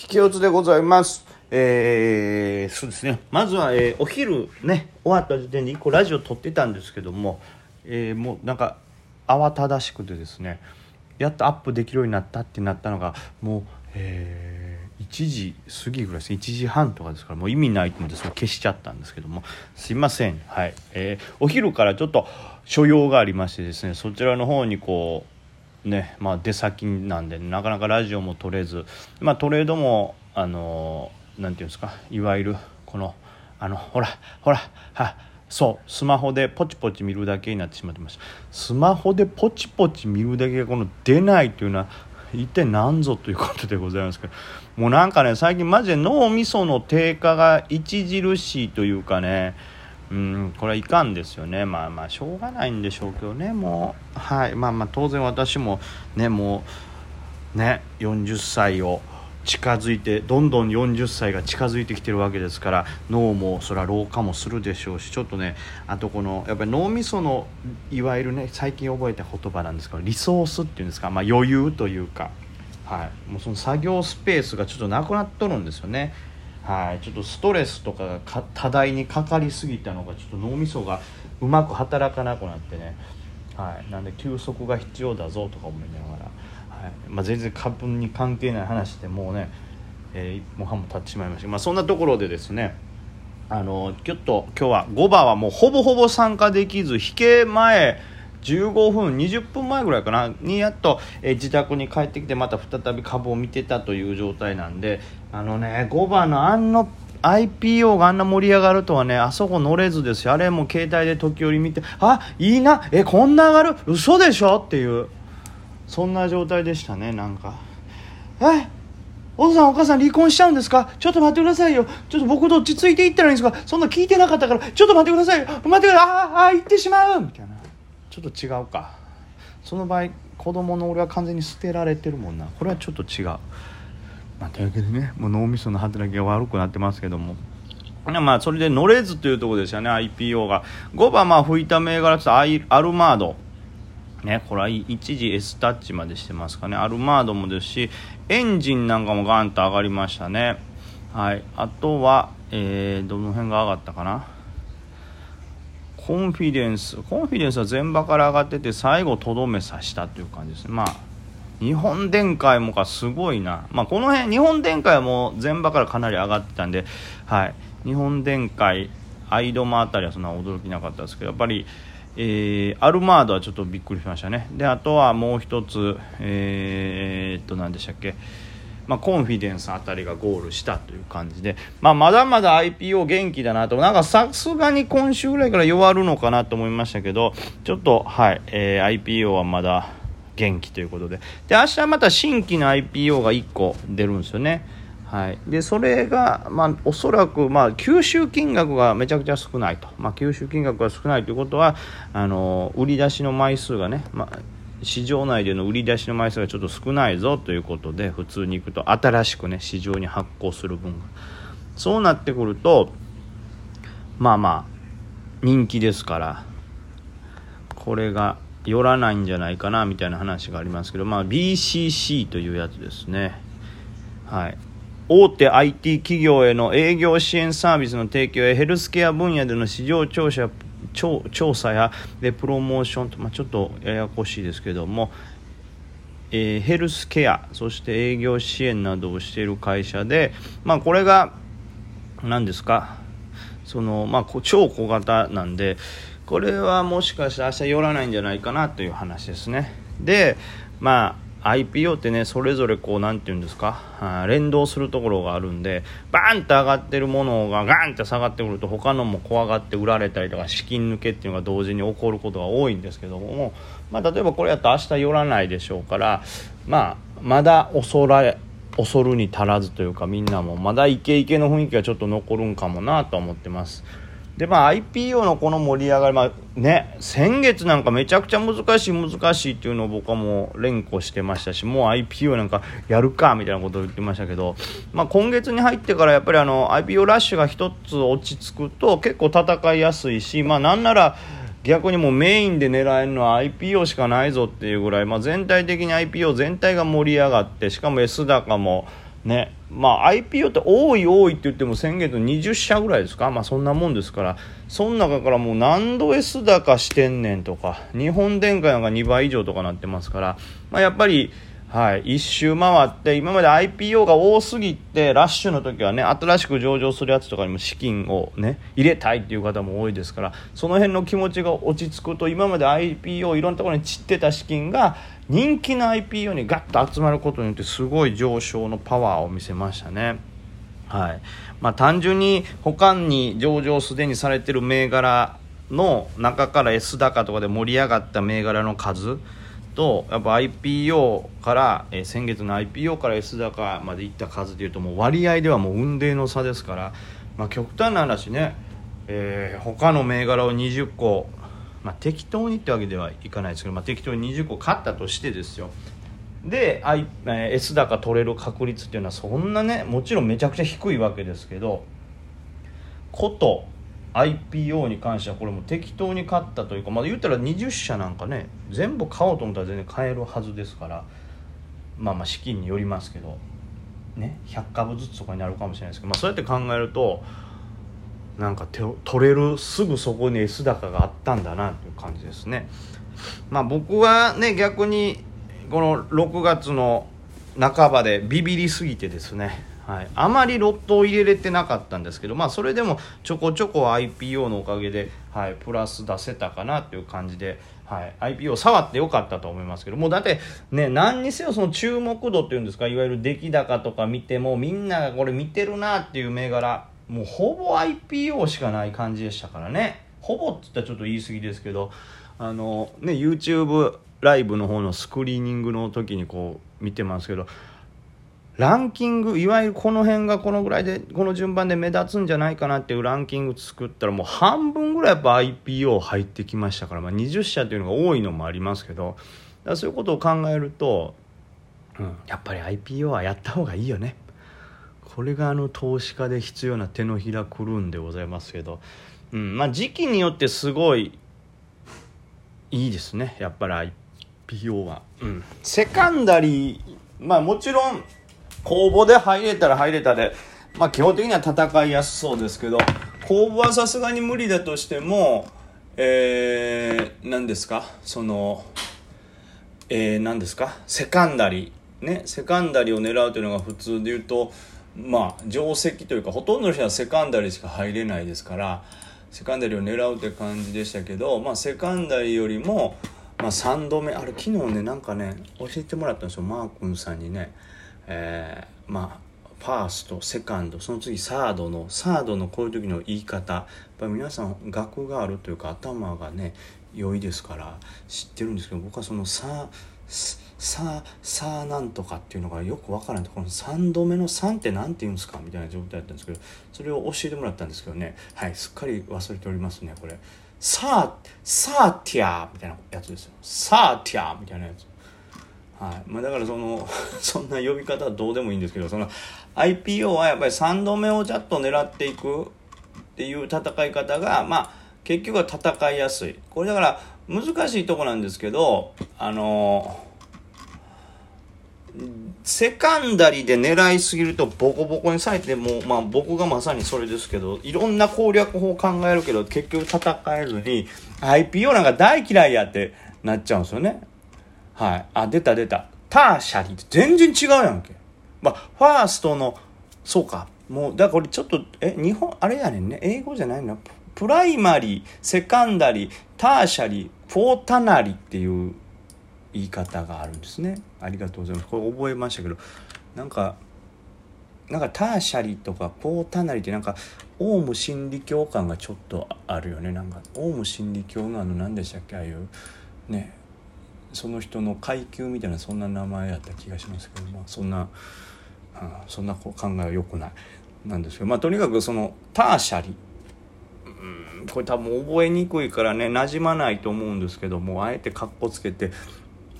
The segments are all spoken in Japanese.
引き四つでございます。えー、そうですね。まずは、えーお昼ね、終わった時点で1個ラジオ撮ってたんですけども、えーもうなんか慌ただしくてですね、やっとアップできるようになったってなったのが、もう、えー1時過ぎぐらいですね1時半とかですからもう意味ないと思ってそれ消しちゃったんですけどもすいませんはい、えーお昼からちょっと所用がありましてですねそちらの方にこうねまあ出先なんでなかなかラジオも撮れずまあトレードもあのなんていうんですかいわゆるこのあのほらほらはそうスマホでポチポチ見るだけになってしまってましたスマホでポチポチ見るだけがこの出ないというのは一体何ぞということでございますけどもうなんかね最近マジで脳みその低下が著しいというかねうんこれはいかんですよね。まあまあしょうがないんでしょうけどねもう。はい。まあまあ当然私もねもうね40歳を近づいてどんどん40歳が近づいてきてるわけですから脳もそれは老化もするでしょうしちょっとねあとこのやっぱり脳みそのいわゆるね最近覚えた言葉なんですけどリソースっていうんですか、まあ、余裕というか、はい、もうその作業スペースがちょっとなくなっとるんですよね。はい、ちょっとストレスとかが多大にかかりすぎたのがちょっと脳みそがうまく働かなくなってね、はい、なんで休息が必要だぞとか思いながら、はい。まあ、全然株に関係ない話でもうね、えー一本半も経ってしまいました、まあ、そんなところでですねあのちょっと今日は5番はもうほぼほぼ参加できず引け前15分20分前ぐらいかなにやっと、えー自宅に帰ってきてまた再び株を見てたという状態なんであのね5番のあんの IPO があんな盛り上がるとはねあそこ乗れずですよ。あれも携帯で時折見てあいいなえこんな上がる嘘でしょ？っていうそんな状態でしたねなんか。えお父さんお母さん離婚しちゃうんですか？ちょっと待ってくださいよ。ちょっと僕どっちついていったらいいんですか？そんな聞いてなかったからちょっと待ってくださいよ。待ってください。ああ行ってしまう。みたいな。ちょっと違うか。その場合子供の俺は完全に捨てられてるもんな。これはちょっと違う。まあ、というわけでねもう脳みその働きが悪くなってますけども。まあそれで乗れずというところですよね IPO が。5番まあ吹いた銘柄とアイアルマード。ね、これは一時 S タッチまでしてますかね。アルマードもですしエンジンなんかもガンと上がりましたね。はい。あとは、えー、どの辺が上がったかな。コンフィデンスコンフィデンスは前場から上がってて最後とどめさしたという感じですね。まあ日本電解もかすごいな、まあ、この辺日本電解もう前場からかなり上がってたんで、はい、日本電解アイドマあたりはそんな驚きなかったですけどやっぱり、えーアルマードはちょっとびっくりしましたね。であとはもう一つえーっと何でしたっけ。まあ、コンフィデンスあたりがゴールしたという感じで、まあ、まだまだ IPO 元気だなと。なんかさすがに今週ぐらいから弱るのかなと思いましたけどちょっと、はいえー IPO はまだ元気ということで。で明日また新規の IPO が1個出るんですよね。はい、でそれが、まあ、おそらく、まあ、吸収金額がめちゃくちゃ少ないと、まあ、吸収金額が少ないということはあの売り出しの枚数がね、まあ、市場内での売り出しの枚数がちょっと少ないぞということで普通に行くと新しくね市場に発行する分がそうなってくるとまあまあ人気ですからこれが寄らないんじゃないかなみたいな話がありますけど、まあ、BCC というやつですね。はい大手 IT 企業への営業支援サービスの提供やヘルスケア分野での市場調査調調査やでプロモーションと、まあ、ちょっとややこしいですけども、えーヘルスケアそして営業支援などをしている会社で、まあ、これが何ですかその、まあ、超小型なんでこれはもしかして明日寄らないんじゃないかなという話ですね。でまあ IPO ってねそれぞれこうなんていうんですか？連動するところがあるんでバーンと上がってるものがガーンって下がってくると他のも怖がって売られたりとか資金抜けっていうのが同時に起こることが多いんですけども、まあ、例えばこれやったら明日寄らないでしょうからまあまだ恐ら恐るに足らずというかみんなもまだイケイケの雰囲気がちょっと残るんかもなと思ってます。でまあ IPO のこの盛り上がり、まあね、先月なんかめちゃくちゃ難しい難しいっていうのを僕はもう連呼してましたしもう IPO なんかやるかみたいなことを言ってましたけど、まあ、今月に入ってからやっぱりあの IPO ラッシュが一つ落ち着くと結構戦いやすいし、まあ、なんなら逆にもうメインで狙えるのは IPO しかないぞっていうぐらい、まあ、全体的に IPO 全体が盛り上がってしかも S 高もね。まあ IPO って多い多いって言っても先月20社ぐらいですか。まあそんなもんですから。その中からもう何度 S 高してんねんとか日本電化なんか2倍以上とかなってますから、まあ、やっぱりはい、一周回って今まで IPO が多すぎてラッシュの時はね新しく上場するやつとかにも資金をね入れたいっていう方も多いですからその辺の気持ちが落ち着くと今まで IPO いろんなところに散ってた資金が人気の IPO にガッと集まることによってすごい上昇のパワーを見せましたね。はいまあ、単純に他に上場すでにされてる銘柄の中から S 高とかで盛り上がった銘柄の数とやっぱ IPO から、えー、先月の IPO から S 高までいった数でいうともう割合ではもう運命の差ですから、まあ、極端な話ね、えー、他の銘柄を20個、まあ、適当にってわけではいかないですけど、まあ、適当に20個買ったとしてですよ。で、I え、S 高取れる確率っていうのはそんなねもちろんめちゃくちゃ低いわけですけどこと IPO に関してはこれも適当に買ったというか、まあ、言ったら20社なんかね全部買おうと思ったら全然買えるはずですからまあまあ資金によりますけどね100株ずつとかになるかもしれないですけど、まあ、そうやって考えるとなんか手を取れるすぐそこに S 高があったんだなという感じですね。まあ、僕はね逆にこの6月の半ばでビビりすぎてですねはい、あまりロットを入れれてなかったんですけど、まあ、それでもちょこちょこ IPO のおかげで、はい、プラス出せたかなという感じで、はい、IPO 触ってよかったと思いますけどもうだってね何にせよその注目度っていうんですかいわゆる出来高とか見てもみんながこれ見てるなっていう銘柄もうほぼ IPO しかない感じでしたからね。ほぼって言ったらちょっと言い過ぎですけどあのね YouTube ライブの方のスクリーニングの時にこう見てますけどランキングいわゆるこの辺がこのぐらいでこの順番で目立つんじゃないかなっていうランキング作ったらもう半分ぐらいやっぱ IPO 入ってきましたから、まあ、20社っていうのが多いのもありますけどそういうことを考えると、うん、やっぱり IPO はやった方がいいよね。これがあの投資家で必要な手のひらくるんでございますけど、うんまあ、時期によってすごいいいですねやっぱり IPO は。うん、セカンダリーまあもちろん公募で入れたら入れたで、まあ基本的には戦いやすそうですけど、公募はさすがに無理だとしても、えー、何ですか？その、えー、何ですか？セカンダリー。ね、セカンダリーを狙うというのが普通で言うと、まあ、定石というか、ほとんどの人はセカンダリーしか入れないですから、セカンダリーを狙うって感じでしたけど、まあ、セカンダリーよりも、まあ、3度目、あれ、昨日ね、なんかね、教えてもらったんですよ、マー君さんにね。えー、まあファーストセカンドその次サードのサードのこういう時の言い方。やっぱり皆さん学があるというか頭がね良いですから知ってるんですけど僕はそのさささなんとかっていうのがよくわからないこの3度目の3って何て言うんですかみたいな状態だったんですけどそれを教えてもらったんですけどね。はいすっかり忘れておりますねこれ。さあさあティアみたいなやつですよ。さあティアみたいなやつ。はい。まあ、だからその そんな呼び方はどうでもいいんですけどその IPO はやっぱり3度目をちゃんと狙っていくっていう戦い方がまあ結局は戦いやすい。これだから難しいとこなんですけどあのセカンダリで狙いすぎるとボコボコにされてもまあ僕がまさにそれですけどいろんな攻略法を考えるけど結局戦えずに IPO なんか大嫌いやってなっちゃうんですよね。はい。あ、出た出た。ターシャリって全然違うやんけ。まあ、ファーストの、そうか。もう、だからこれちょっと、え、日本、あれやねんね。英語じゃないの？primary、secondary、tertiary、quaternary っていう言い方があるんですね。ありがとうございます。これ覚えましたけど、なんか、なんか tertiary とか quaternary ってなんかオウム真理教感がちょっとあるよねなんかオウム真理教のあの何でしたっけ？ああいうねその人の階級みたいなそんな名前やった気がしますけど、まあ、そんな、うん、そんな考えは良くないなんですけど、まあ、とにかくそのターシャリうんこれ多分覚えにくいからね馴染まないと思うんですけどもあえてかっこつけて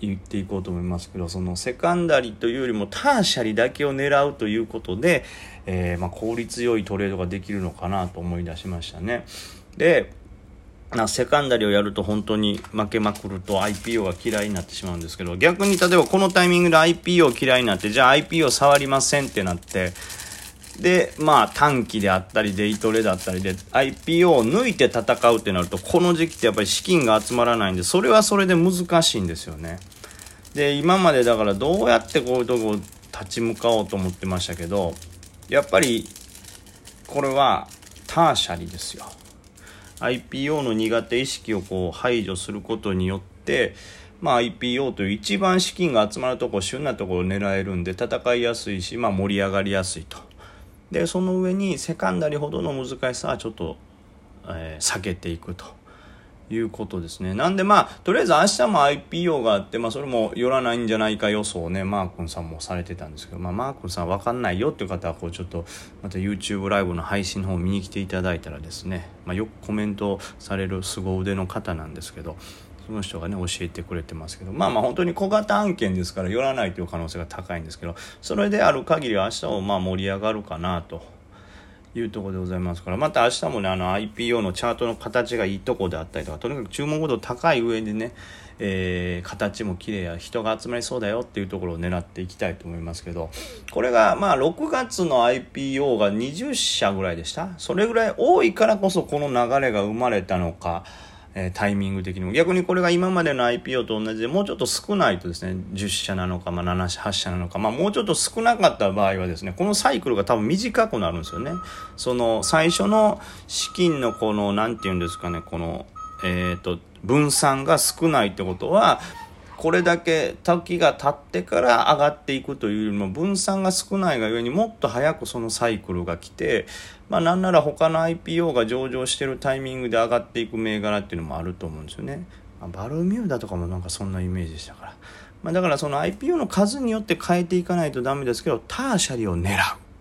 言っていこうと思いますけどそのセカンダリというよりもターシャリだけを狙うということで、えー、まあ、効率よいトレードができるのかなと思い出しましたね。でなセカンダリをやると本当に負けまくると IPO が嫌いになってしまうんですけど逆に例えばこのタイミングで IPO 嫌いになってじゃあ IPO 触りませんってなってでまあ短期であったりデイトレだったりで IPO を抜いて戦うってなるとこの時期ってやっぱり資金が集まらないんでそれはそれで難しいんですよね。で今までだからどうやってこういうとこ立ち向かおうと思ってましたけどやっぱりこれはターシャリですよ。IPO の苦手意識をこう排除することによってまあ、IPO という一番資金が集まるとこ旬なところを狙えるんで戦いやすいし、まあ、盛り上がりやすいと。でその上にセカンダリほどの難しさはちょっと、えー、避けていくと。いうことですね。なんでまあとりあえず明日も IPO があって、まあ、それも寄らないんじゃないか予想をねマー君さんもされてたんですけど、まあ、マー君さん分かんないよっていう方はこうちょっとまた YouTube ライブの配信の方見に来ていただいたらですね、まあ、よくコメントされる凄腕の方なんですけどその人がね教えてくれてますけどまあまあ本当に小型案件ですから寄らないという可能性が高いんですけどそれである限り明日もまあ盛り上がるかなというところでございますからまた明日もねあの IPO のチャートの形がいいとこであったりとかとにかく注文ごと高い上でね、えー、形も綺麗や人が集まりそうだよっていうところを狙っていきたいと思いますけどこれがまあ6月の IPO が20社ぐらいでした。それぐらい多いからこそこの流れが生まれたのかえー、タイミング的にも。逆にこれが今までの IPO と同じでもうちょっと少ないとですね10社なのか、まあ、7社8社なのか、まあ、もうちょっと少なかった場合はですねこのサイクルが多分短くなるんですよね。その最初の資金のこの何て言うんですかねこのえっ、ー、と分散が少ないってことはこれだけ時が経ってから上がっていくというよりも分散が少ないがゆえにもっと早くそのサイクルが来て、まあなんなら他の IPO が上場してるタイミングで上がっていく銘柄っていうのもあると思うんですよね。ま、バルミューダとかもなんかそんなイメージでしたから。まあ、だからその IPO の数によって変えていかないとダメですけどターシャリを狙う。